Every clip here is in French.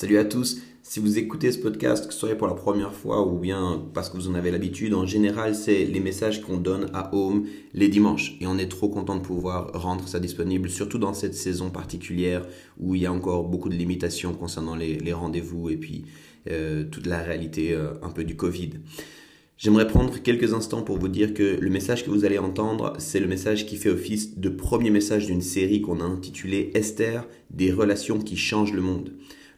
Salut à tous. Si vous écoutez ce podcast, que ce soit pour la première fois ou bien parce que vous en avez l'habitude, en général, c'est les messages qu'on donne à Home les dimanches. Et on est trop content de pouvoir rendre ça disponible, surtout dans cette saison particulière où il y a encore beaucoup de limitations concernant les, rendez-vous et puis euh, toute la réalité euh, un peu du Covid. J'aimerais prendre quelques instants pour vous dire que le message que vous allez entendre, c'est le message qui fait office de premier message d'une série qu'on a intitulée Esther, des relations qui changent le monde.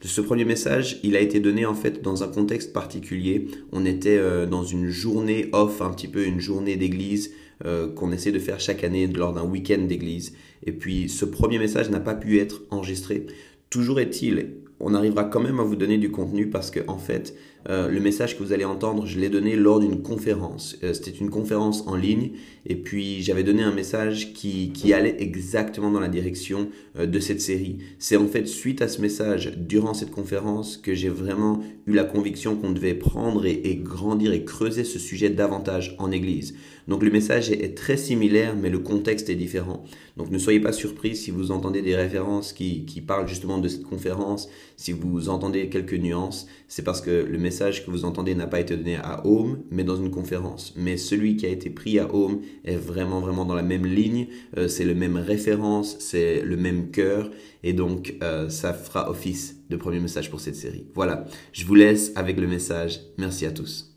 Ce premier message, il a été donné en fait dans un contexte particulier. On était euh, dans une journée off, un petit peu une journée d'église euh, qu'on essaie de faire chaque année lors d'un week-end d'église. Et puis ce premier message n'a pas pu être enregistré. Toujours est-il, on arrivera quand même à vous donner du contenu parce que en fait, euh, le message que vous allez entendre, je l'ai donné lors d'une conférence. Euh, c'était une conférence en ligne et puis j'avais donné un message qui, qui allait exactement dans la direction euh, de cette série. C'est en fait suite à ce message, durant cette conférence, que j'ai vraiment eu la conviction qu'on devait prendre et, grandir et creuser ce sujet davantage en Église. Donc le message est, est, très similaire, mais le contexte est différent. Donc ne soyez pas surpris si vous entendez des références qui, qui parlent justement de cette conférence, si vous entendez quelques nuances, c'est parce que le message que vous entendez n'a pas été donné à Home, mais dans une conférence. Mais celui qui a été pris à Home est vraiment, vraiment dans la même ligne. Euh, c'est le même référence, c'est le même cœur. Et donc, euh, ça fera office de premier message pour cette série. Voilà, je vous laisse avec le message. Merci à tous.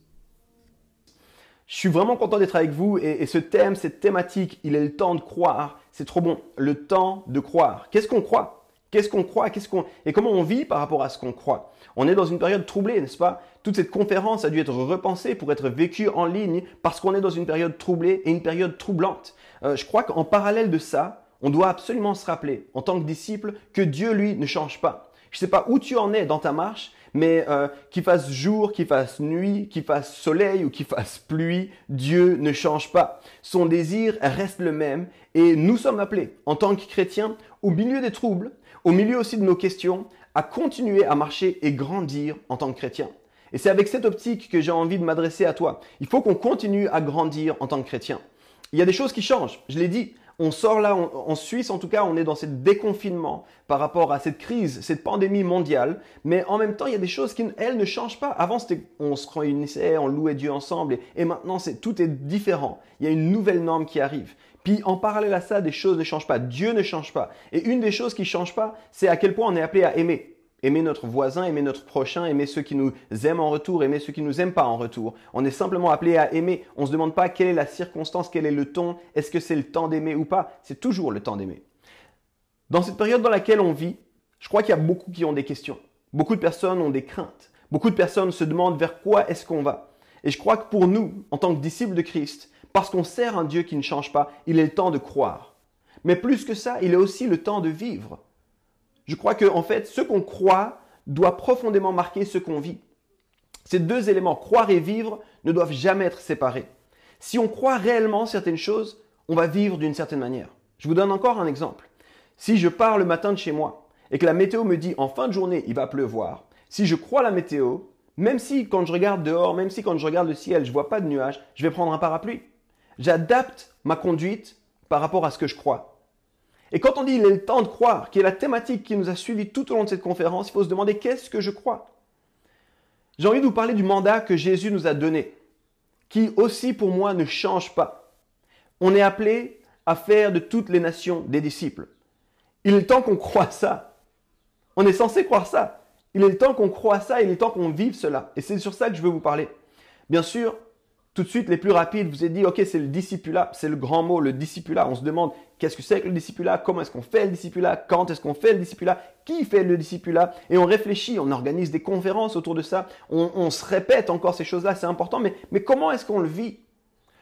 Je suis vraiment content d'être avec vous et, ce thème, cette thématique, il est le temps de croire. C'est trop bon, le temps de croire. Qu'est-ce qu'on croit? Qu'est-ce qu'on croit Qu'est-ce qu'on et comment on vit par rapport à ce qu'on croit? On est dans une période troublée, n'est-ce pas? Toute cette conférence a dû être repensée pour être vécue en ligne parce qu'on est dans une période troublée et une période troublante. Euh, je crois qu'en parallèle de ça, on doit absolument se rappeler, en tant que disciple, que Dieu, lui, ne change pas. Je ne sais pas où tu en es dans ta marche, mais euh, qu'il fasse jour, qu'il fasse nuit, qu'il fasse soleil ou qu'il fasse pluie, Dieu ne change pas. Son désir reste le même et nous sommes appelés, en tant que chrétiens, au milieu des troubles, au milieu aussi de nos questions, à continuer à marcher et grandir en tant que chrétien. Et c'est avec cette optique que j'ai envie de m'adresser à toi. Il faut qu'on continue à grandir en tant que chrétien. Il y a des choses qui changent, je l'ai dit. On sort là, en Suisse en tout cas, on est dans ce déconfinement par rapport à cette crise, cette pandémie mondiale. Mais en même temps, il y a des choses qui, elles, ne changent pas. Avant, on se réunissait, on louait Dieu ensemble. Et, et maintenant, tout est différent. Il y a une nouvelle norme qui arrive. Puis en parallèle à ça, des choses ne changent pas. Dieu ne change pas. Et une des choses qui ne change pas, c'est à quel point on est appelé à aimer. Aimer notre voisin, aimer notre prochain, aimer ceux qui nous aiment en retour, aimer ceux qui nous aiment pas en retour. On est simplement appelé à aimer. On ne se demande pas quelle est la circonstance, quel est le ton, est-ce que c'est le temps d'aimer ou pas? C'est toujours le temps d'aimer. Dans cette période dans laquelle on vit, je crois qu'il y a beaucoup qui ont des questions. Beaucoup de personnes ont des craintes. Beaucoup de personnes se demandent vers quoi est-ce qu'on va. Et je crois que pour nous, en tant que disciples de Christ, parce qu'on sert un Dieu qui ne change pas, il est le temps de croire. Mais plus que ça, il est aussi le temps de vivre. Je crois que, fait, ce qu'on croit doit profondément marquer ce qu'on vit. Ces deux éléments, croire et vivre, ne doivent jamais être séparés. Si on croit réellement certaines choses, on va vivre d'une certaine manière. Je vous donne encore un exemple. Si je pars le matin de chez moi et que la météo me dit en fin de journée il va pleuvoir, si je crois la météo, même si quand je regarde dehors, même si quand je regarde le ciel, je vois pas de nuages, je vais prendre un parapluie. J'adapte ma conduite par rapport à ce que je crois. Et quand on dit il est le temps de croire, qui est la thématique qui nous a suivis tout au long de cette conférence, il faut se demander qu'est-ce que je crois? J'ai envie de vous parler du mandat que Jésus nous a donné, qui aussi pour moi ne change pas. On est appelé à faire de toutes les nations des disciples. Il est temps qu'on croit ça. On est censé croire ça. Il est le temps qu'on croit ça, il est le temps qu'on vive cela. Et c'est sur ça que je veux vous parler. Bien sûr, tout de suite, les plus rapides, vous avez dit, OK, c'est le discipulat, c'est le grand mot, le discipulat. On se demande, qu'est-ce que c'est que le discipulat Comment est-ce qu'on fait le discipulat Quand est-ce qu'on fait le discipulat Qui fait le discipulat Et on réfléchit, on organise des conférences autour de ça, on, se répète encore ces choses-là, c'est important, mais, mais comment est-ce qu'on le vit?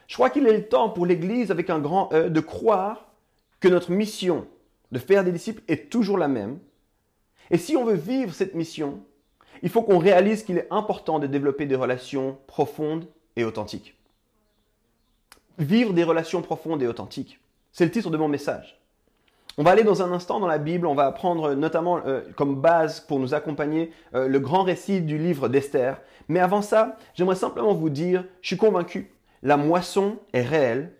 Je crois qu'il est le temps pour l'Église, avec un grand E, de croire que notre mission de faire des disciples est toujours la même. Et si on veut vivre cette mission, il faut qu'on réalise qu'il est important de développer des relations profondes et authentiques. Vivre des relations profondes et authentiques. C'est le titre de mon message. On va aller dans un instant dans la Bible, on va apprendre notamment euh, comme base pour nous accompagner euh, le grand récit du livre d'Esther. Mais avant ça, j'aimerais simplement vous dire, je suis convaincu, la moisson est réelle.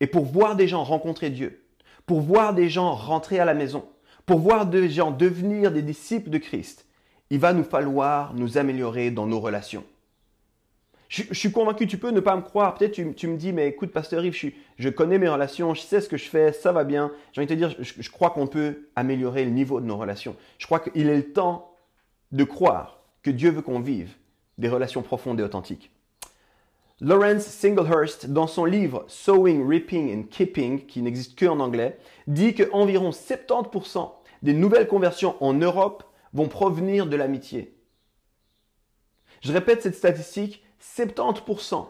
Et pour voir des gens rencontrer Dieu, pour voir des gens rentrer à la maison, pour voir des gens devenir des disciples de Christ, il va nous falloir nous améliorer dans nos relations. Je, suis convaincu, tu peux ne pas me croire. Peut-être tu, tu me dis, mais écoute, Pasteur Yves, je, je, connais mes relations, je sais ce que je fais, ça va bien. J'ai envie de te dire, je, je crois qu'on peut améliorer le niveau de nos relations. Je crois qu'il est le temps de croire que Dieu veut qu'on vive des relations profondes et authentiques. Lawrence Singlehurst, dans son livre Sowing, Reaping and Keeping, qui n'existe qu'en anglais, dit qu'environ 70% des nouvelles conversions en Europe vont provenir de l'amitié. Je répète cette statistique, 70%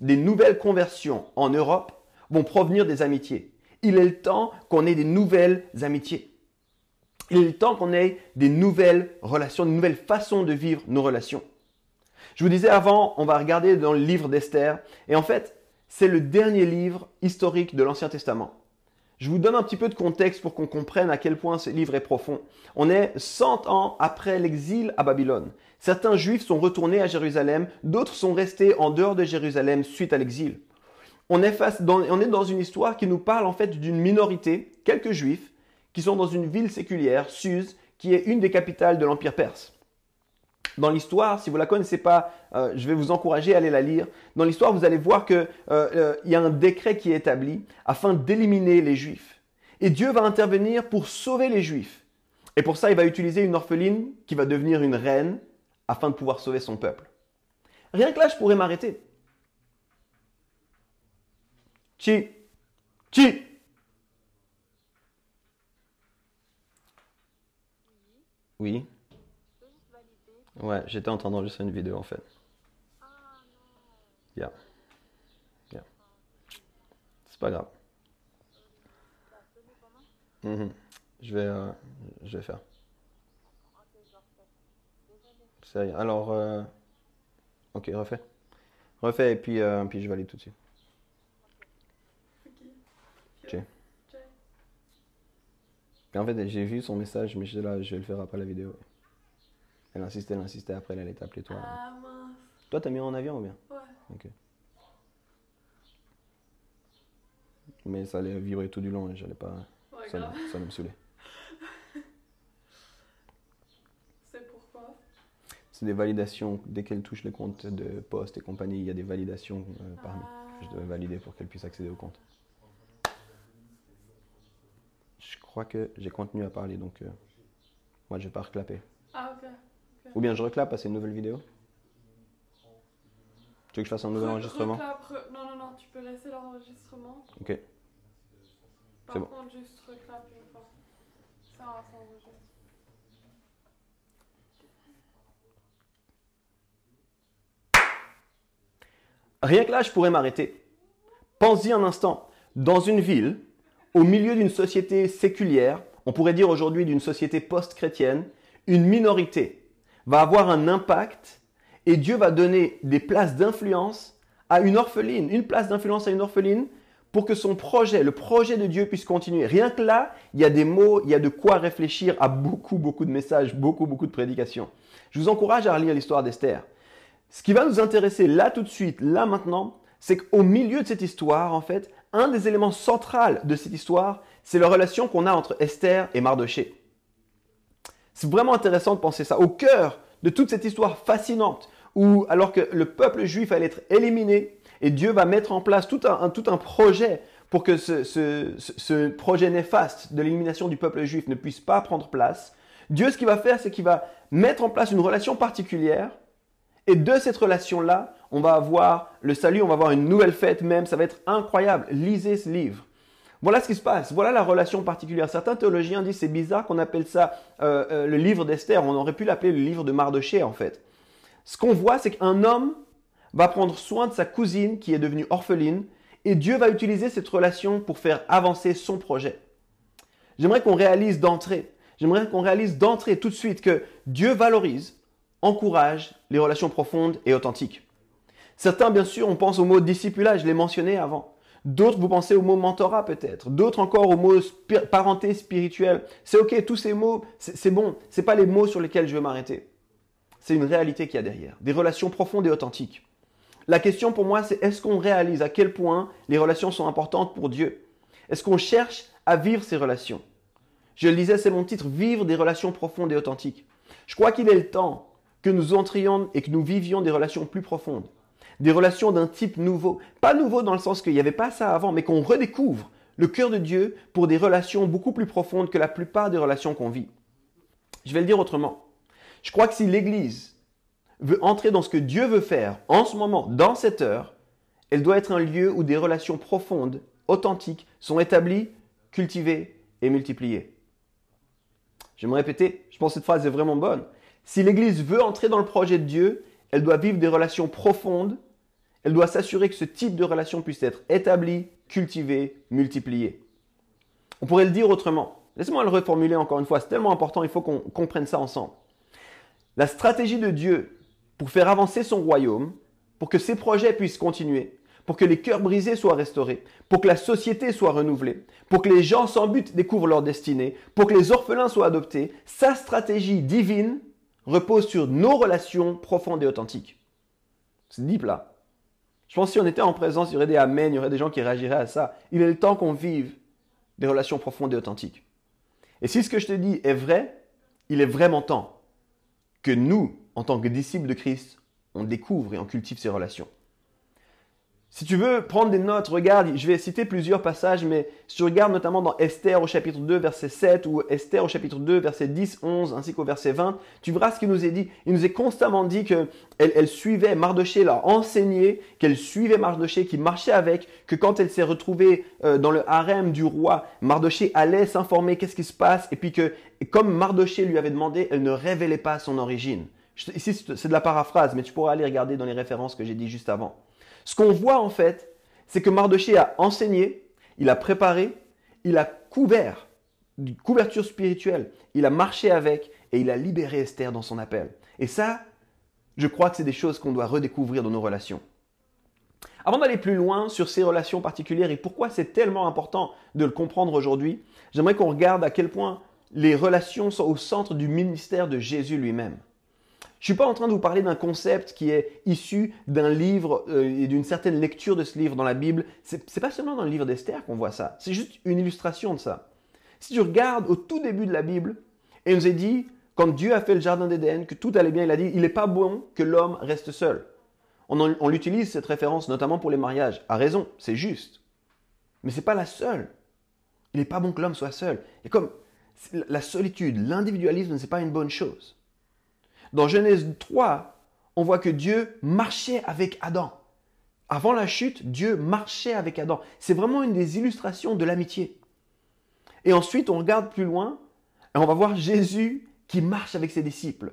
des nouvelles conversions en Europe vont provenir des amitiés. Il est le temps qu'on ait des nouvelles amitiés. Il est le temps qu'on ait des nouvelles relations, de nouvelles façons de vivre nos relations. Je vous disais avant, on va regarder dans le livre d'Esther, et en fait, c'est le dernier livre historique de l'Ancien Testament. Je vous donne un petit peu de contexte pour qu'on comprenne à quel point ce livre est profond. On est 100 ans après l'exil à Babylone. Certains juifs sont retournés à Jérusalem, d'autres sont restés en dehors de Jérusalem suite à l'exil. On est, dans, on est dans une histoire qui nous parle en fait d'une minorité, quelques juifs, qui sont dans une ville séculière, Suse, qui est une des capitales de l'Empire perse. Dans l'histoire, si vous la connaissez pas, euh, je vais vous encourager à aller la lire. Dans l'histoire, vous allez voir qu'il euh, euh, y a un décret qui est établi afin d'éliminer les Juifs. Et Dieu va intervenir pour sauver les Juifs. Et pour ça, il va utiliser une orpheline qui va devenir une reine afin de pouvoir sauver son peuple. Rien que là, je pourrais m'arrêter. Chi, chi. Oui. Ouais, j'étais en train d'enregistrer une vidéo en fait. Yeah. Yeah. C'est pas grave. Mm Je vais, euh, je vais faire. C'est Alors, euh... ok, refais. Refais et puis, euh, puis je valide tout de suite. Ok. En fait, j'ai vu son message, mais je, là, je vais le faire après la vidéo. Elle insistait, elle insistait, après elle allait t'appeler toi. Ah mince. Toi, t'as mis en avion ou bien Ouais. Ok. Mais ça allait vibrer tout du long et j'allais pas. Ouais, Ça, grave. ça allait me saouler. C'est pourquoi C'est des validations. Dès qu'elle touche les comptes de poste et compagnie, il y a des validations euh, parmi. Ah. Je dois valider pour qu'elle puisse accéder au compte. Je crois que j'ai contenu à parler donc. euh, moi, je vais pas reclapper. Ah ok. Ou bien je reclape, passer une nouvelle vidéo Tu veux que je fasse un nouvel Re- enregistrement re- Non, non, non, tu peux laisser l'enregistrement. Ok. Par C'est bon. contre, juste reclape une fois. Ça va s'enregistrer. Rien que là, je pourrais m'arrêter. Pensez un instant. Dans une ville, au milieu d'une société séculière, on pourrait dire aujourd'hui d'une société post-chrétienne, une minorité va avoir un impact et Dieu va donner des places d'influence à une orpheline, une place d'influence à une orpheline pour que son projet, le projet de Dieu puisse continuer. Rien que là, il y a des mots, il y a de quoi réfléchir à beaucoup, beaucoup de messages, beaucoup, beaucoup de prédications. Je vous encourage à relire l'histoire d'Esther. Ce qui va nous intéresser là tout de suite, là maintenant, c'est qu'au milieu de cette histoire, en fait, un des éléments centraux de cette histoire, c'est la relation qu'on a entre Esther et Mardoché. C'est vraiment intéressant de penser ça. Au cœur de toute cette histoire fascinante, où alors que le peuple juif allait être éliminé, et Dieu va mettre en place tout un, tout un projet pour que ce, ce- ce- ce projet néfaste de l'élimination du peuple juif ne puisse pas prendre place, Dieu ce qu'il va faire, c'est qu'il va mettre en place une relation particulière et de cette relation-là, on va avoir le salut, on va avoir une nouvelle fête même, ça va être incroyable. Lisez ce livre. Voilà ce qui se passe, voilà la relation particulière. Certains théologiens disent c'est bizarre qu'on appelle ça euh, euh, le livre d'Esther, on aurait pu l'appeler le livre de Mardoché en fait. Ce qu'on voit, c'est qu'un homme va prendre soin de sa cousine qui est devenue orpheline et Dieu va utiliser cette relation pour faire avancer son projet. J'aimerais qu'on réalise d'entrée, j'aimerais qu'on réalise d'entrée tout de suite que Dieu valorise, encourage les relations profondes et authentiques. Certains, bien sûr, on pense au mot discipulat, je l'ai mentionné avant. D'autres, vous pensez au mot mentorat peut-être. D'autres encore au mot parenté spirituelle. C'est ok, tous ces mots, c'est c'est bon. C'est pas les mots sur lesquels je veux m'arrêter. C'est une réalité qu'il y a derrière. Des relations profondes et authentiques. La question pour moi, c'est est-ce qu'on réalise à quel point les relations sont importantes pour Dieu? Est-ce qu'on cherche à vivre ces relations? Je le disais, c'est mon titre, vivre des relations profondes et authentiques. Je crois qu'il est le temps que nous entrions et que nous vivions des relations plus profondes. Des relations d'un type nouveau. Pas nouveau dans le sens qu'il n'y avait pas ça avant, mais qu'on redécouvre le cœur de Dieu pour des relations beaucoup plus profondes que la plupart des relations qu'on vit. Je vais le dire autrement. Je crois que si l'Église veut entrer dans ce que Dieu veut faire en ce moment, dans cette heure, elle doit être un lieu où des relations profondes, authentiques, sont établies, cultivées et multipliées. Je vais me répéter, je pense que cette phrase est vraiment bonne. Si l'Église veut entrer dans le projet de Dieu, elle doit vivre des relations profondes, elle doit s'assurer que ce type de relation puisse être établi, cultivé, multiplié. On pourrait le dire autrement. Laissez-moi le reformuler encore une fois, c'est tellement important, il faut qu'on comprenne ça ensemble. La stratégie de Dieu pour faire avancer son royaume, pour que ses projets puissent continuer, pour que les cœurs brisés soient restaurés, pour que la société soit renouvelée, pour que les gens sans but découvrent leur destinée, pour que les orphelins soient adoptés, sa stratégie divine repose sur nos relations profondes et authentiques. C'est deep là. Je pense que si on était en présence, il y aurait des amens, il y aurait des gens qui réagiraient à ça. Il est le temps qu'on vive des relations profondes et authentiques. Et si ce que je te dis est vrai, il est vraiment temps que nous, en tant que disciples de Christ, on découvre et on cultive ces relations. Si tu veux prendre des notes, regarde, je vais citer plusieurs passages, mais si tu regardes notamment dans Esther au chapitre 2, verset 7, ou Esther au chapitre 2, verset 10, 11, ainsi qu'au verset 20, tu verras ce qu'il nous est dit. Il nous est constamment dit qu'elle elle suivait Mardoché, l'a enseigné, qu'elle suivait Mardoché, qui marchait avec, que quand elle s'est retrouvée euh, dans le harem du roi, Mardoché allait s'informer qu'est-ce qui se passe, et puis que, comme Mardoché lui avait demandé, elle ne révélait pas son origine. Ici, c'est de la paraphrase, mais tu pourras aller regarder dans les références que j'ai dit juste avant. Ce qu'on voit en fait, c'est que Mardoché a enseigné, il a préparé, il a couvert, une couverture spirituelle, il a marché avec et il a libéré Esther dans son appel. Et ça, je crois que c'est des choses qu'on doit redécouvrir dans nos relations. Avant d'aller plus loin sur ces relations particulières et pourquoi c'est tellement important de le comprendre aujourd'hui, j'aimerais qu'on regarde à quel point les relations sont au centre du ministère de Jésus lui-même. Je suis pas en train de vous parler d'un concept qui est issu d'un livre euh, et d'une certaine lecture de ce livre dans la Bible. C'est c'est pas seulement dans le livre d'Esther qu'on voit ça. C'est juste une illustration de ça. Si tu regardes au tout début de la Bible, il nous est dit, quand Dieu a fait le jardin d'Éden, que tout allait bien, il a dit, il n'est pas bon que l'homme reste seul. On, en- l'utilise cette référence notamment pour les mariages. À raison, c'est juste. Mais c'est pas la seule. Il n'est pas bon que l'homme soit seul. Et comme la solitude, l'individualisme, c'est pas une bonne chose. Dans Genèse 3, on voit que Dieu marchait avec Adam. Avant la chute, Dieu marchait avec Adam. C'est vraiment une des illustrations de l'amitié. Et ensuite, on regarde plus loin et on va voir Jésus qui marche avec ses disciples.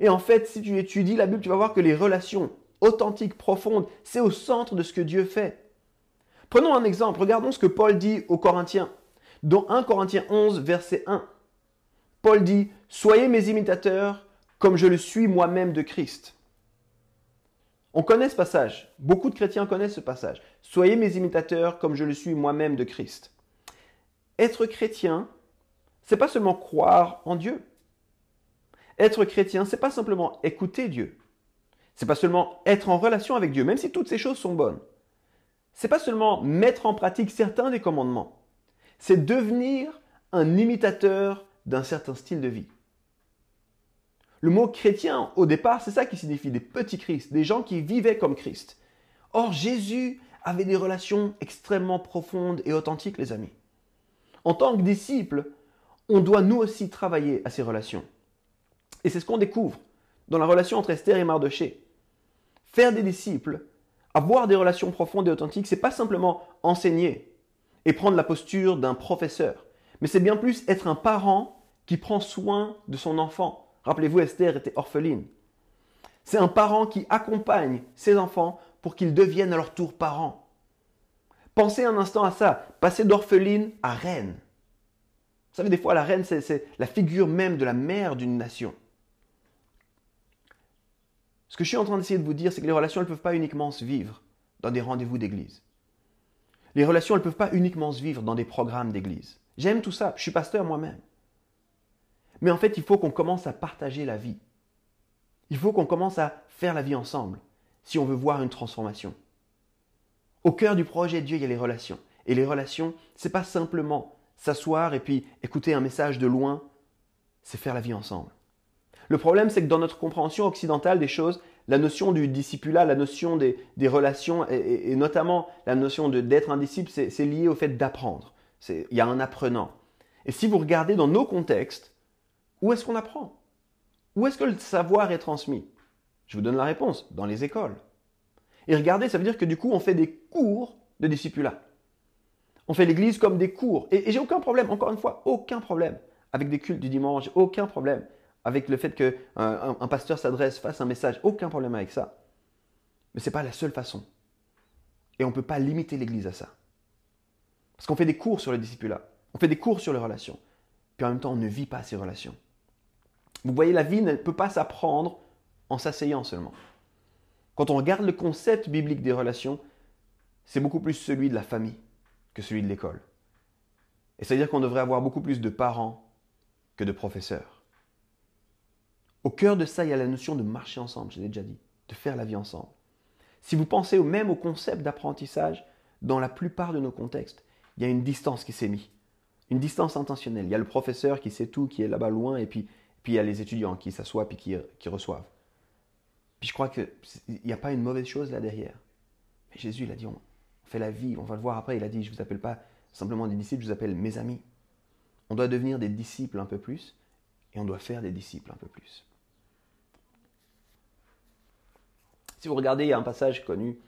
Et en fait, si tu étudies la Bible, tu vas voir que les relations authentiques, profondes, c'est au centre de ce que Dieu fait. Prenons un exemple. Regardons ce que Paul dit aux Corinthiens. Dans 1 Corinthiens 11, verset 1. Paul dit, Soyez mes imitateurs comme je le suis moi-même de Christ. On connaît ce passage. Beaucoup de chrétiens connaissent ce passage. Soyez mes imitateurs comme je le suis moi-même de Christ. Être chrétien, c'est pas seulement croire en Dieu. Être chrétien, c'est pas simplement écouter Dieu. C'est pas seulement être en relation avec Dieu, même si toutes ces choses sont bonnes. C'est pas seulement mettre en pratique certains des commandements. C'est devenir un imitateur d'un certain style de vie. Le mot chrétien, au départ, c'est ça qui signifie des petits Christ, des gens qui vivaient comme Christ. Or, Jésus avait des relations extrêmement profondes et authentiques, les amis. En tant que disciples, on doit nous aussi travailler à ces relations. Et c'est ce qu'on découvre dans la relation entre Esther et Mardoché. Faire des disciples, avoir des relations profondes et authentiques, c'est pas simplement enseigner et prendre la posture d'un professeur, mais c'est bien plus être un parent qui prend soin de son enfant. Rappelez-vous, Esther était orpheline. C'est un parent qui accompagne ses enfants pour qu'ils deviennent à leur tour parents. Pensez un instant à ça, passer d'orpheline à reine. Vous savez, des fois, la reine, c'est- la figure même de la mère d'une nation. Ce que je suis en train d'essayer de vous dire, c'est que les relations, ne peuvent pas uniquement se vivre dans des rendez-vous d'église. Les relations, ne peuvent pas uniquement se vivre dans des programmes d'église. J'aime tout ça, je suis pasteur moi-même. Mais en fait, il faut qu'on commence à partager la vie. Il faut qu'on commence à faire la vie ensemble si on veut voir une transformation. Au cœur du projet de Dieu, il y a les relations. Et les relations, c'est pas simplement s'asseoir et puis écouter un message de loin, c'est faire la vie ensemble. Le problème, c'est que dans notre compréhension occidentale des choses, la notion du discipulat, la notion des, relations, et, et- notamment la notion d'être un disciple, c'est lié au fait d'apprendre. Il y a un apprenant. Et si vous regardez dans nos contextes, où est-ce qu'on apprend? Où est-ce que le savoir est transmis? Je vous donne la réponse, dans les écoles. Et regardez, ça veut dire que du coup, on fait des cours de discipulat. On fait l'église comme des cours. Et, j'ai aucun problème, encore une fois, aucun problème avec des cultes du dimanche, aucun problème avec le fait qu'un un, un pasteur s'adresse, fasse un message, aucun problème avec ça. Mais ce n'est pas la seule façon. Et on ne peut pas limiter l'église à ça. Parce qu'on fait des cours sur le discipulat, on fait des cours sur les relations, puis en même temps, on ne vit pas ces relations. Vous voyez, la vie ne peut pas s'apprendre en s'asseyant seulement. Quand on regarde le concept biblique des relations, c'est beaucoup plus celui de la famille que celui de l'école. Et c'est-à-dire qu'on devrait avoir beaucoup plus de parents que de professeurs. Au cœur de ça, il y a la notion de marcher ensemble, je l'ai déjà dit, de faire la vie ensemble. Si vous pensez même au concept d'apprentissage, dans la plupart de nos contextes, il y a une distance qui s'est mise. Une distance intentionnelle. Il y a le professeur qui sait tout, qui est là-bas loin, et puis, puis il y a les étudiants qui s'assoient puis qui, qui reçoivent. Puis je crois qu'il n'y a pas une mauvaise chose là derrière. Mais Jésus, il a dit, on fait la vie, on va le voir après, il a dit, je ne vous appelle pas simplement des disciples, je vous appelle mes amis. On doit devenir des disciples un peu plus, et on doit faire des disciples un peu plus. Si vous regardez, il y a un passage connu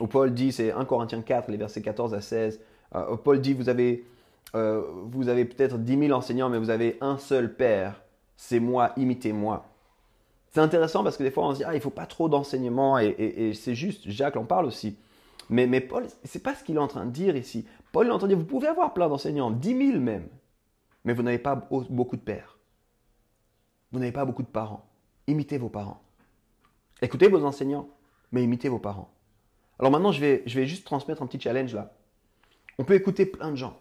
où Paul dit, c'est 1 Corinthiens 4, les versets 14 à 16, euh, Paul dit, vous avez, euh, vous avez peut-être 10 000 enseignants, mais vous avez un seul Père, c'est moi, imitez-moi. C'est intéressant parce que des fois on se dit, ah, il faut pas trop d'enseignement, et, c'est juste, Jacques en parle aussi. Mais, mais Paul, c'est pas ce qu'il est en train de dire ici. Paul est en train de dire, vous pouvez avoir plein d'enseignants, 10 000 même, mais vous n'avez pas beau- beaucoup de pères. Vous n'avez pas beaucoup de parents. Imitez vos parents. Écoutez vos enseignants, mais imitez vos parents. Alors maintenant, je vais, je vais juste transmettre un petit challenge là. On peut écouter plein de gens,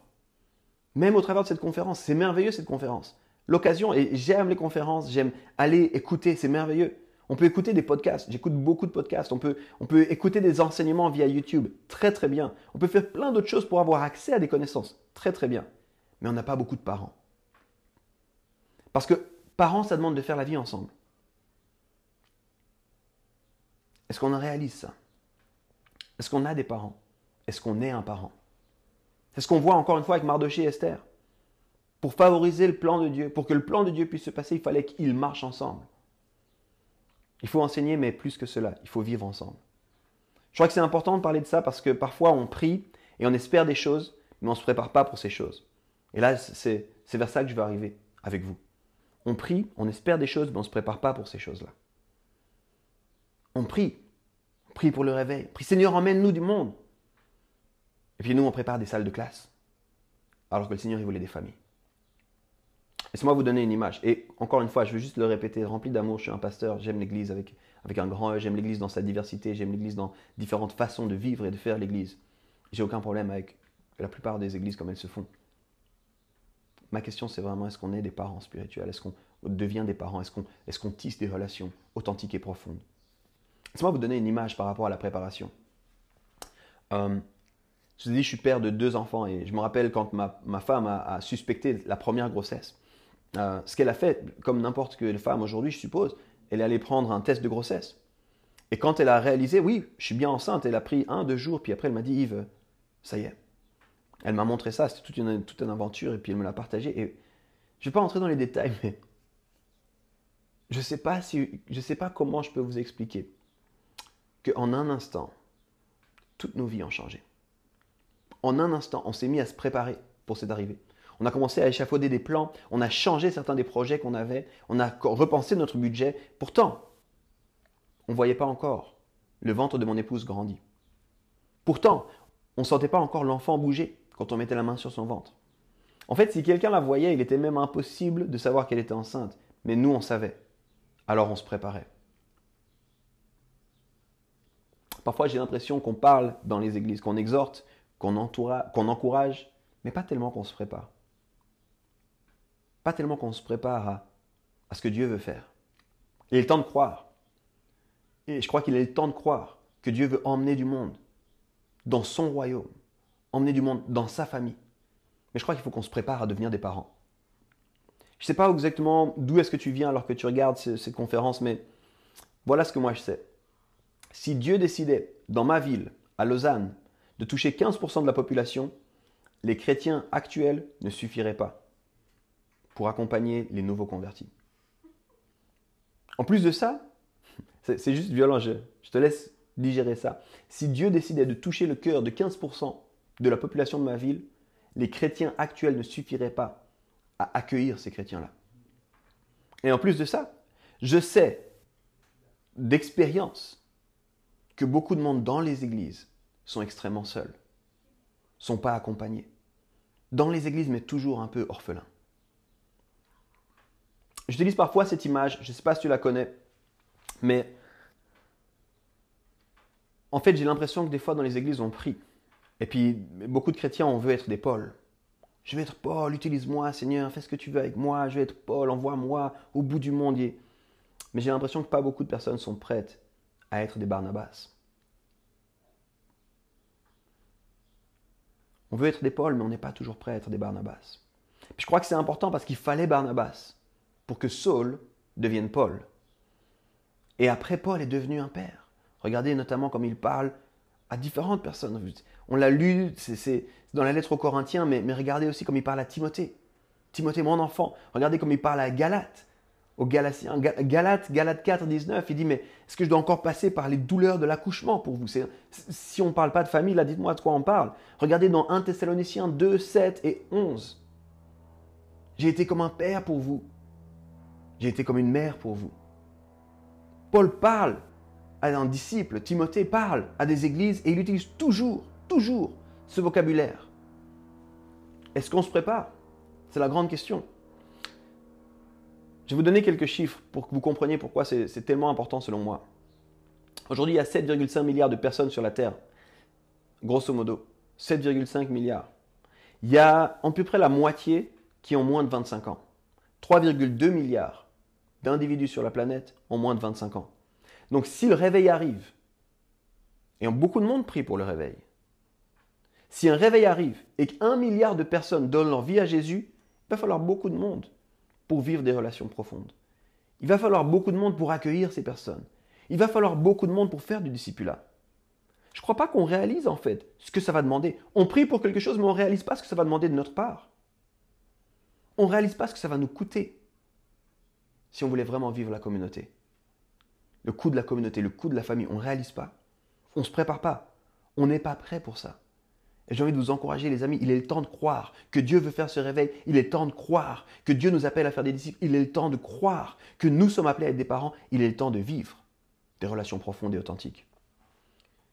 même au travers de cette conférence. C'est merveilleux cette conférence. L'occasion, et j'aime les conférences, j'aime aller écouter, c'est merveilleux. On peut écouter des podcasts, j'écoute beaucoup de podcasts, on peut, écouter des enseignements via YouTube, très très bien. On peut faire plein d'autres choses pour avoir accès à des connaissances, très très bien. Mais on n'a pas beaucoup de parents. Parce que parents, ça demande de faire la vie ensemble. Est-ce qu'on réalise ça? Est-ce qu'on a des parents? Est-ce qu'on est un parent? C'est ce qu'on voit encore une fois avec Mardoché et Esther. Pour favoriser le plan de Dieu, pour que le plan de Dieu puisse se passer, il fallait qu'ils marchent ensemble. Il faut enseigner, mais plus que cela, il faut vivre ensemble. Je crois que c'est important de parler de ça parce que parfois on prie et on espère des choses, mais on ne se prépare pas pour ces choses. Et là, c'est vers ça que je veux arriver avec vous. On prie, on espère des choses, mais on ne se prépare pas pour ces choses-là. On prie. On prie pour le réveil. On prie, Seigneur, emmène-nous du monde. Et puis nous, on prépare des salles de classe. Alors que le Seigneur, il voulait des familles. Laissez-moi vous donner une image. Et encore une fois, je veux juste le répéter, rempli d'amour, je suis un pasteur, j'aime l'Église avec, avec un grand E, j'aime l'Église dans sa diversité, j'aime l'Église dans différentes façons de vivre et de faire l'Église. J'ai aucun problème avec la plupart des églises comme elles se font. Ma question, c'est vraiment est-ce qu'on est des parents spirituels? Est-ce qu'on devient des parents? Est-ce qu'on est tisse des relations authentiques et profondes? Laissez-moi vous donner une image par rapport à la préparation. Euh, je vous ai dit, je suis père de deux enfants et je me rappelle quand ma, ma femme a suspecté la première grossesse. Euh, ce qu'elle a fait, comme n'importe quelle femme aujourd'hui, je suppose, elle est allée prendre un test de grossesse. Et quand elle a réalisé, oui, je suis bien enceinte, elle a pris un, deux jours, puis après elle m'a dit, Yves, ça y est. Elle m'a montré ça, c'était toute une, toute une aventure, et puis elle me l'a partagé. Et je ne vais pas rentrer dans les détails, mais je ne sais, pas si, je sais pas comment je peux vous expliquer qu'en un instant, toutes nos vies ont changé. En un instant, on s'est mis à se préparer pour cette arrivée. On a commencé à échafauder des plans, on a changé certains des projets qu'on avait, on a repensé notre budget. Pourtant, on ne voyait pas encore le ventre de mon épouse grandir. Pourtant, on ne sentait pas encore l'enfant bouger quand on mettait la main sur son ventre. En fait, si quelqu'un la voyait, il était même impossible de savoir qu'elle était enceinte. Mais nous, on savait. Alors on se préparait. Parfois, j'ai l'impression qu'on parle dans les églises, qu'on exhorte, qu'on encourage, mais pas tellement qu'on se prépare. Pas tellement qu'on se prépare à, ce que Dieu veut faire. Il est temps de croire. Et je crois qu'il est le temps de croire que Dieu veut emmener du monde dans son royaume, emmener du monde dans sa famille. Mais je crois qu'il faut qu'on se prépare à devenir des parents. Je ne sais pas exactement d'où est-ce que tu viens alors que tu regardes cette conférence, mais voilà ce que moi je sais. Si Dieu décidait, dans ma ville, à Lausanne, de toucher 15% de la population, les chrétiens actuels ne suffiraient pas pour accompagner les nouveaux convertis. En plus de ça, c'est juste violent, je, te laisse digérer ça. Si Dieu décidait de toucher le cœur de 15% de la population de ma ville, les chrétiens actuels ne suffiraient pas à accueillir ces chrétiens-là. Et en plus de ça, je sais d'expérience que beaucoup de monde dans les églises sont extrêmement seuls, sont pas accompagnés. Dans les églises, mais toujours un peu orphelins. J'utilise parfois cette image, je ne sais pas si tu la connais, mais en fait, j'ai l'impression que des fois dans les églises, on prie. Et puis, beaucoup de chrétiens, on veut être des Paul. Je veux être Paul, utilise-moi, Seigneur, fais ce que tu veux avec moi. Je veux être Paul, envoie-moi au bout du monde. Mais j'ai l'impression que pas beaucoup de personnes sont prêtes à être des Barnabas. On veut être des Paul, mais on n'est pas toujours prêt à être des Barnabas. Je crois que c'est important parce qu'il fallait Barnabas pour que Saul devienne Paul. Et après, Paul est devenu un père. Regardez notamment comme il parle à différentes personnes. On l'a lu, c'est dans la lettre aux Corinthiens, mais, mais, regardez aussi comme il parle à Timothée. Timothée, mon enfant. Regardez comme il parle à Galate, aux Galatiens. Galate, Galate 4, 19, il dit, mais est-ce que je dois encore passer par les douleurs de l'accouchement pour vous? Si on ne parle pas de famille, là, dites-moi de quoi on parle. Regardez dans 1 Thessaloniciens 2, 7 et 11. J'ai été comme un père pour vous. J'ai été comme une mère pour vous. Paul parle à un disciple, Timothée parle à des églises et il utilise toujours, toujours ce vocabulaire. Est-ce qu'on se prépare? C'est la grande question. Je vais vous donner quelques chiffres pour que vous compreniez pourquoi c'est tellement important selon moi. Aujourd'hui, il y a 7,5 milliards de personnes sur la Terre. Grosso modo, 7,5 milliards. Il y a à peu près la moitié qui ont moins de 25 ans. 3,2 milliards d'individus sur la planète ont moins de 25 ans. Donc si le réveil arrive, et beaucoup de monde prie pour le réveil, si un réveil arrive et qu'un milliard de personnes donnent leur vie à Jésus, il va falloir beaucoup de monde pour vivre des relations profondes. Il va falloir beaucoup de monde pour accueillir ces personnes. Il va falloir beaucoup de monde pour faire du discipulat. Je ne crois pas qu'on réalise en fait ce que ça va demander. On prie pour quelque chose, mais on ne réalise pas ce que ça va demander de notre part. On ne réalise pas ce que ça va nous coûter si on voulait vraiment vivre la communauté. Le coût de la communauté, le coût de la famille, on ne réalise pas. On ne se prépare pas. On n'est pas prêt pour ça. Et j'ai envie de vous encourager, les amis, il est le temps de croire que Dieu veut faire ce réveil. Il est le temps de croire que Dieu nous appelle à faire des disciples. Il est le temps de croire que nous sommes appelés à être des parents. Il est le temps de vivre des relations profondes et authentiques.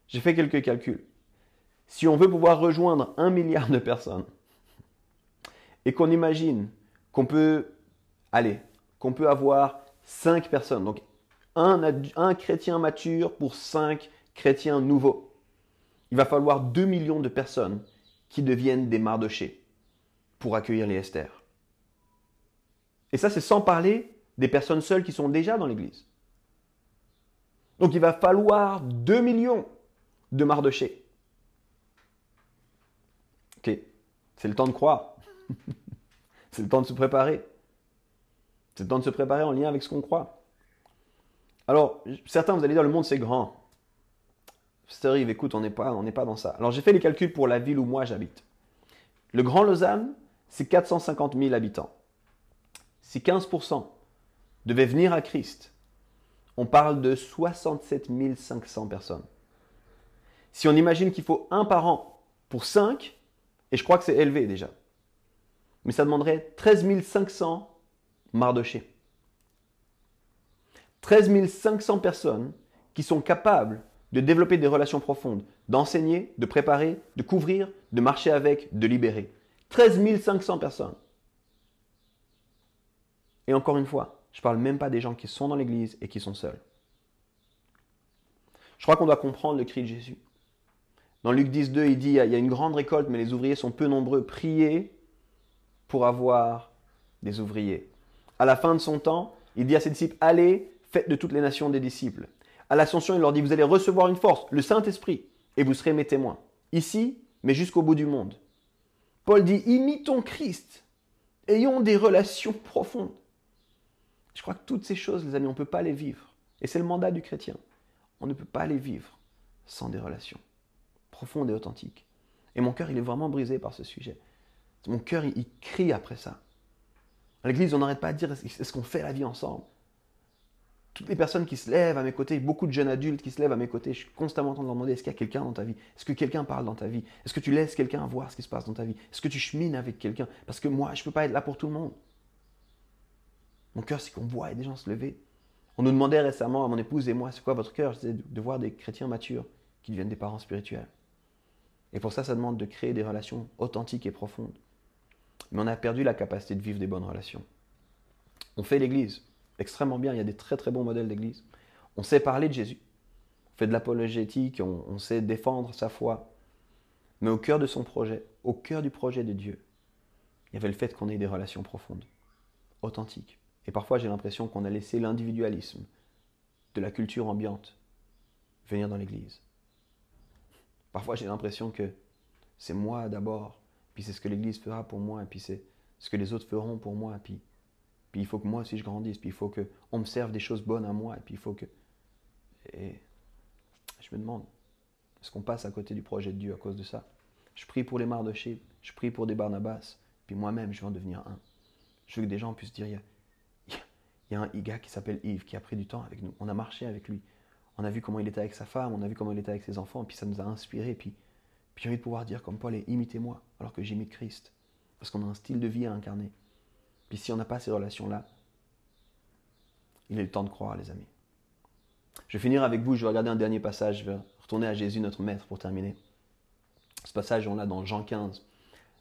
J'ai fait quelques calculs. Si on veut pouvoir rejoindre un milliard de personnes et qu'on imagine qu'on peut, aller, qu'on peut avoir cinq personnes, donc un, un chrétien mature pour cinq chrétiens nouveaux il va falloir 2 millions de personnes qui deviennent des Mardochés pour accueillir les Esther. Et ça, c'est sans parler des personnes seules qui sont déjà dans l'Église. Donc il va falloir 2 millions de Mardochés. Ok, c'est le temps de croire. c'est le temps de se préparer. C'est le temps de se préparer en lien avec ce qu'on croit. Alors, certains, vous allez dire, le monde c'est grand. Steve, écoute, on n'est pas, pas dans ça. Alors j'ai fait les calculs pour la ville où moi j'habite. Le Grand Lausanne, c'est 450 000 habitants. Si 15% devaient venir à Christ, on parle de 67 500 personnes. Si on imagine qu'il faut un par an pour 5, et je crois que c'est élevé déjà, mais ça demanderait 13 500 Mardochés. 13 500 personnes qui sont capables de développer des relations profondes, d'enseigner, de préparer, de couvrir, de marcher avec, de libérer. 13 500 personnes. Et encore une fois, je ne parle même pas des gens qui sont dans l'église et qui sont seuls. Je crois qu'on doit comprendre le cri de Jésus. Dans Luc 10, 2, il dit, il y a une grande récolte, mais les ouvriers sont peu nombreux. Priez pour avoir des ouvriers. À la fin de son temps, il dit à ses disciples, allez, faites de toutes les nations des disciples. À l'ascension, il leur dit, vous allez recevoir une force, le Saint-Esprit, et vous serez mes témoins. Ici, mais jusqu'au bout du monde. Paul dit, imitons Christ, ayons des relations profondes. Je crois que toutes ces choses, les amis, on ne peut pas les vivre. Et c'est le mandat du chrétien. On ne peut pas les vivre sans des relations profondes et authentiques. Et mon cœur, il est vraiment brisé par ce sujet. Mon cœur, il, crie après ça. À l'église, on n'arrête pas de dire est-ce qu'on fait la vie ensemble? Toutes les personnes qui se lèvent à mes côtés, beaucoup de jeunes adultes qui se lèvent à mes côtés, je suis constamment en train de leur demander est-ce qu'il y a quelqu'un dans ta vie? Est-ce que quelqu'un parle dans ta vie? Est-ce que tu laisses quelqu'un voir ce qui se passe dans ta vie? Est-ce que tu chemines avec quelqu'un? Parce que moi, je ne peux pas être là pour tout le monde. Mon cœur, c'est qu'on voit des gens se lever. On nous demandait récemment, à mon épouse et moi, c'est quoi votre cœur? C'est de voir des chrétiens matures qui deviennent des parents spirituels. Et pour ça, ça demande de créer des relations authentiques et profondes. Mais on a perdu la capacité de vivre des bonnes relations. On fait l'église extrêmement bien, il y a des très très bons modèles d'église. On sait parler de Jésus, on fait de l'apologétique, on, on sait défendre sa foi. Mais au cœur de son projet, au cœur du projet de Dieu, il y avait le fait qu'on ait des relations profondes, authentiques. Et parfois, j'ai l'impression qu'on a laissé l'individualisme de la culture ambiante venir dans l'Église. Parfois, j'ai l'impression que c'est moi d'abord, puis c'est ce que l'Église fera pour moi, et puis c'est ce que les autres feront pour moi, puis, puis il faut que moi aussi je grandisse, puis il faut qu'on me serve des choses bonnes à moi, et puis il faut que... Et je me demande, est-ce qu'on passe à côté du projet de Dieu à cause de ça? Je prie pour les Mardochées, je prie pour des Barnabas, puis moi-même je veux en devenir un. Je veux que des gens puissent dire, il y a un gars qui s'appelle Yves qui a pris du temps avec nous. On a marché avec lui. On a vu comment il était avec sa femme, on a vu comment il était avec ses enfants, puis ça nous a inspiré. Puis, puis j'ai envie de pouvoir dire comme Paul, imitez-moi, alors que j'imite Christ. Parce qu'on a un style de vie à incarner. Puis si on n'a pas ces relations-là, il est le temps de croire, les amis. Je vais finir avec vous, je vais regarder un dernier passage, je vais retourner à Jésus, notre Maître, pour terminer. Ce passage, on l'a dans Jean 15,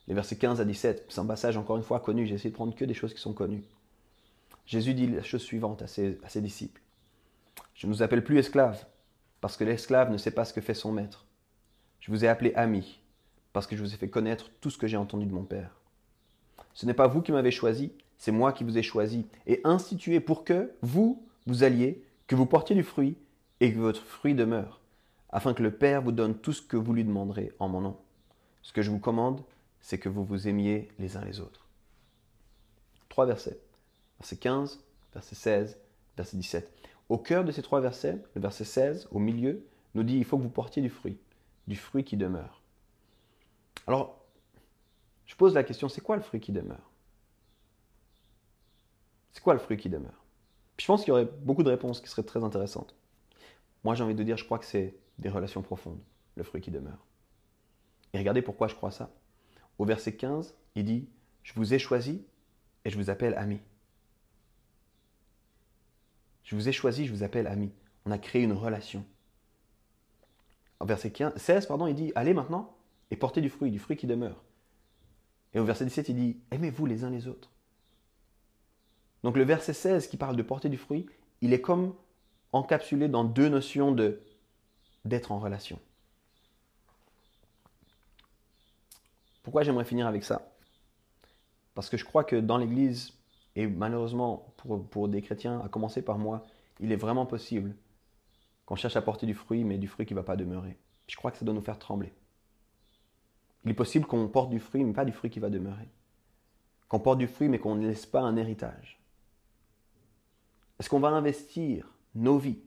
les versets 15 à 17. C'est un passage, encore une fois, connu. J'ai essayé de prendre que des choses qui sont connues. Jésus dit la chose suivante à ses, disciples. Je ne vous appelle plus esclaves, parce que l'esclave ne sait pas ce que fait son maître. Je vous ai appelé amis, parce que je vous ai fait connaître tout ce que j'ai entendu de mon Père. Ce n'est pas vous qui m'avez choisi, c'est moi qui vous ai choisi et institué pour que vous, vous alliez, que vous portiez du fruit et que votre fruit demeure, afin que le Père vous donne tout ce que vous lui demanderez en mon nom. Ce que je vous commande, c'est que vous vous aimiez les uns les autres. Trois versets verset 15, verset 16, verset 17. Au cœur de ces trois versets, le verset 16, au milieu, nous dit il faut que vous portiez du fruit, du fruit qui demeure. Alors, je pose la question, c'est quoi le fruit qui demeure? C'est quoi le fruit qui demeure? Puis je pense qu'il y aurait beaucoup de réponses qui seraient très intéressantes. Moi, j'ai envie de dire, je crois que c'est des relations profondes, le fruit qui demeure. Et regardez pourquoi je crois ça. Au verset 15, il dit, je vous ai choisi et je vous appelle ami. Je vous ai choisi, je vous appelle ami. On a créé une relation. En verset 16, pardon, il dit Allez maintenant et portez du fruit, du fruit qui demeure. Et au verset 17, il dit Aimez-vous les uns les autres. Donc le verset 16 qui parle de porter du fruit, il est comme encapsulé dans deux notions de d'être en relation. Pourquoi j'aimerais finir avec ça? Parce que je crois que dans l'Église, et malheureusement, pour, des chrétiens, à commencer par moi, il est vraiment possible qu'on cherche à porter du fruit, mais du fruit qui ne va pas demeurer. Je crois que ça doit nous faire trembler. Il est possible qu'on porte du fruit, mais pas du fruit qui va demeurer. Qu'on porte du fruit, mais qu'on ne laisse pas un héritage. Est-ce qu'on va investir nos vies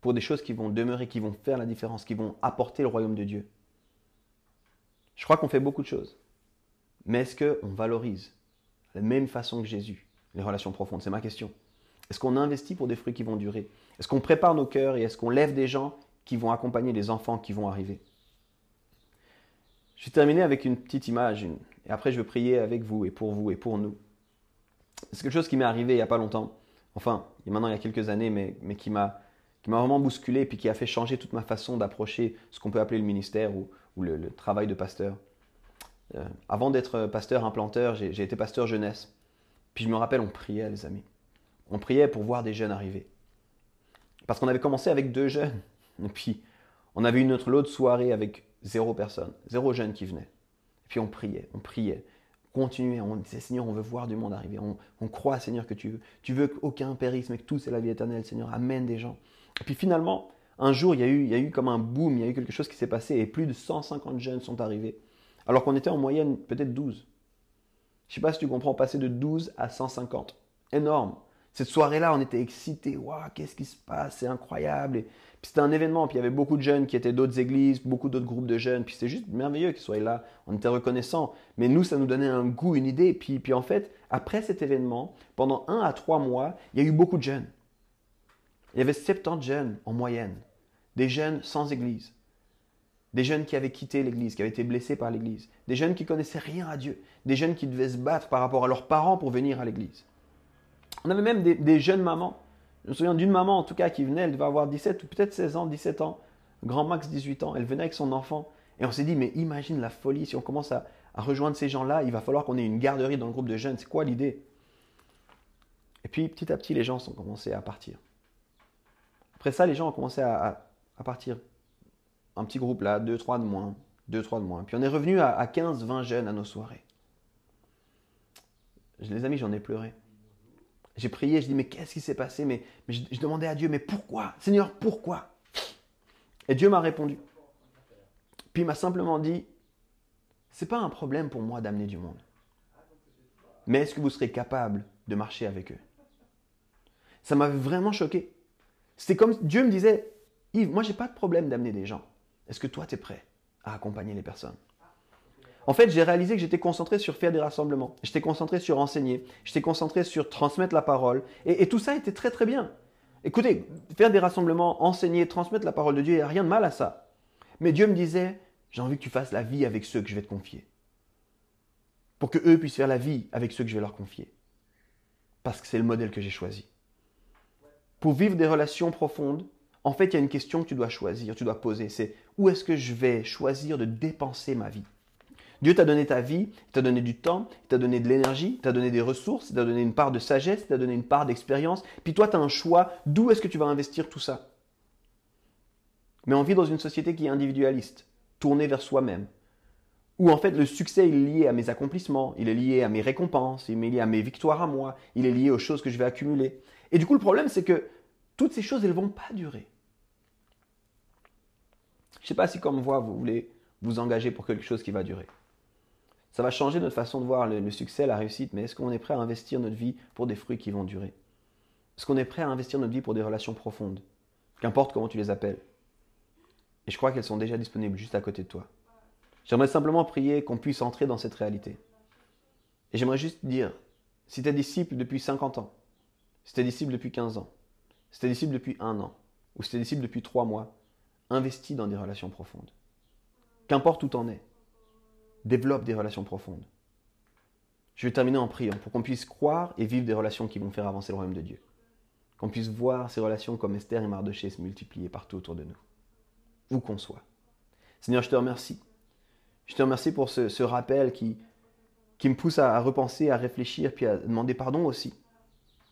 pour des choses qui vont demeurer, qui vont faire la différence, qui vont apporter le royaume de Dieu? Je crois qu'on fait beaucoup de choses. Mais est-ce qu'on valorise de la même façon que Jésus les relations profondes? C'est ma question. Est-ce qu'on investit pour des fruits qui vont durer? Est-ce qu'on prépare nos cœurs et est-ce qu'on lève des gens qui vont accompagner les enfants qui vont arriver? Je vais terminer avec une petite image et après je vais prier avec vous et pour vous et pour nous. C'est quelque chose qui m'est arrivé il n'y a pas longtemps. Enfin, maintenant il y a quelques années, mais, qui m'a vraiment bousculé et qui a fait changer toute ma façon d'approcher ce qu'on peut appeler le ministère ou, le, travail de pasteur. Euh, avant d'être pasteur implanteur, j'ai été pasteur jeunesse. Puis je me rappelle, on priait, les amis. On priait pour voir des jeunes arriver. Parce qu'on avait commencé avec deux jeunes. Et puis, on avait eu notre lot de soirée avec zéro personne, zéro jeune qui venait. Et puis, on priait, on priait. On continuait, on disait, Seigneur, on veut voir du monde arriver. On, croit, Seigneur, que tu veux. Tu veux qu'aucun périsse, mais que tous aient la vie éternelle, Seigneur. Amène des gens. Et puis, finalement, un jour, il y, a eu, il y a eu comme un boom, il y a eu quelque chose qui s'est passé et plus de 150 jeunes sont arrivés. Alors qu'on était en moyenne peut-être 12. Je sais pas si tu comprends, passer de 12 à 150. Énorme. Cette soirée-là, on était excités. Waouh, qu'est-ce qui se passe? C'est incroyable. Et puis c'était un événement. Puis il y avait beaucoup de jeunes qui étaient d'autres églises, beaucoup d'autres groupes de jeunes. Puis c'était juste merveilleux qu'ils soient là. On était reconnaissants. Mais nous, ça nous donnait un goût, une idée. Puis, puis en fait, après cet événement, pendant un à trois mois, il y a eu beaucoup de jeunes. Il y avait 70 jeunes en moyenne. Des jeunes sans église. Des jeunes qui avaient quitté l'église, qui avaient été blessés par l'église. Des jeunes qui connaissaient rien à Dieu. Des jeunes qui devaient se battre par rapport à leurs parents pour venir à l'église. On avait même des, jeunes mamans. Je me souviens d'une maman en tout cas qui venait, elle devait avoir 17 ou peut-être 16 ans, 17 ans, grand max 18 ans. Elle venait avec son enfant et on s'est dit, mais imagine la folie, si on commence à, rejoindre ces gens-là, il va falloir qu'on ait une garderie dans le groupe de jeunes. C'est quoi l'idée? Et puis petit à petit, les gens ont commencé à partir. Après ça, les gens ont commencé à, partir. Un petit groupe là, 2, 3 de moins, 2, 3 de moins. Puis on est revenu à, à 15, 20 jeunes à nos soirées. Les amis, j'en ai pleuré. J'ai prié, je dis, mais qu'est-ce qui s'est passé? Mais, je, demandais à Dieu, mais pourquoi? Seigneur, pourquoi? Et Dieu m'a répondu. Puis il m'a simplement dit, c'est pas un problème pour moi d'amener du monde. Mais est-ce que vous serez capable de marcher avec eux? Ça m'avait vraiment choqué. C'était comme Dieu me disait, Yves, moi j'ai pas de problème d'amener des gens. Est-ce que toi tu es prêt à accompagner les personnes? En fait, j'ai réalisé que j'étais concentré sur faire des rassemblements, j'étais concentré sur enseigner, j'étais concentré sur transmettre la parole, et, tout ça était très très bien. Écoutez, faire des rassemblements, enseigner, transmettre la parole de Dieu, il n'y a rien de mal à ça. Mais Dieu me disait, j'ai envie que tu fasses la vie avec ceux que je vais te confier. Pour que eux puissent faire la vie avec ceux que je vais leur confier. Parce que c'est le modèle que j'ai choisi. Pour vivre des relations profondes, en fait, il y a une question que tu dois choisir, tu dois poser, c'est où est-ce que je vais choisir de dépenser ma vie? Dieu t'a donné ta vie, il t'a donné du temps, il t'a donné de l'énergie, il t'a donné des ressources, il t'a donné une part de sagesse, il t'a donné une part d'expérience. Puis toi, tu as un choix d'où est-ce que tu vas investir tout ça? Mais on vit dans une société qui est individualiste, tournée vers soi-même. Où en fait le succès est lié à mes accomplissements, il est lié à mes récompenses, il est lié à mes victoires à moi, il est lié aux choses que je vais accumuler. Et du coup, le problème, c'est que toutes ces choses, elles ne vont pas durer. Je ne sais pas si comme moi, vous voulez vous engager pour quelque chose qui va durer. Ça va changer notre façon de voir le, succès, la réussite, mais est-ce qu'on est prêt à investir notre vie pour des fruits qui vont durer? Est-ce qu'on est prêt à investir notre vie pour des relations profondes? Qu'importe comment tu les appelles. Et je crois qu'elles sont déjà disponibles juste à côté de toi. J'aimerais simplement prier qu'on puisse entrer dans cette réalité. Et j'aimerais juste dire, si tu es disciple depuis 50 ans, si tu es disciple depuis 15 ans, si tu es disciple depuis un an, ou si tu es disciple depuis 3 mois, investis dans des relations profondes. Qu'importe où tu en es développe des relations profondes. Je vais terminer en priant pour qu'on puisse croire et vivre des relations qui vont faire avancer le royaume de Dieu. Qu'on puisse voir ces relations comme Esther et Mardoché se multiplier partout autour de nous. Où qu'on soit. Seigneur, je te remercie. Je te remercie pour ce, rappel qui, qui me pousse à, repenser, à réfléchir, puis à demander pardon aussi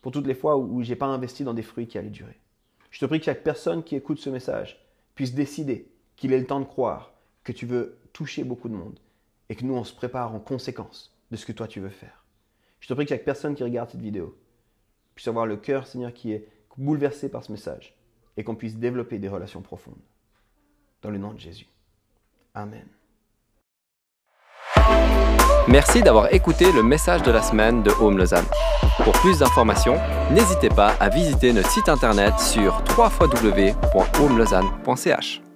pour toutes les fois où, où je n'ai pas investi dans des fruits qui allaient durer. Je te prie que chaque personne qui écoute ce message puisse décider qu'il est le temps de croire que tu veux toucher beaucoup de monde et que nous, on se prépare en conséquence de ce que toi, tu veux faire. Je te prie que chaque personne qui regarde cette vidéo puisse avoir le cœur, Seigneur, qui est bouleversé par ce message et qu'on puisse développer des relations profondes. Dans le nom de Jésus. Amen. Merci d'avoir écouté le message de la semaine de Home Lausanne. Pour plus d'informations, n'hésitez pas à visiter notre site internet sur www.homelausanne.ch.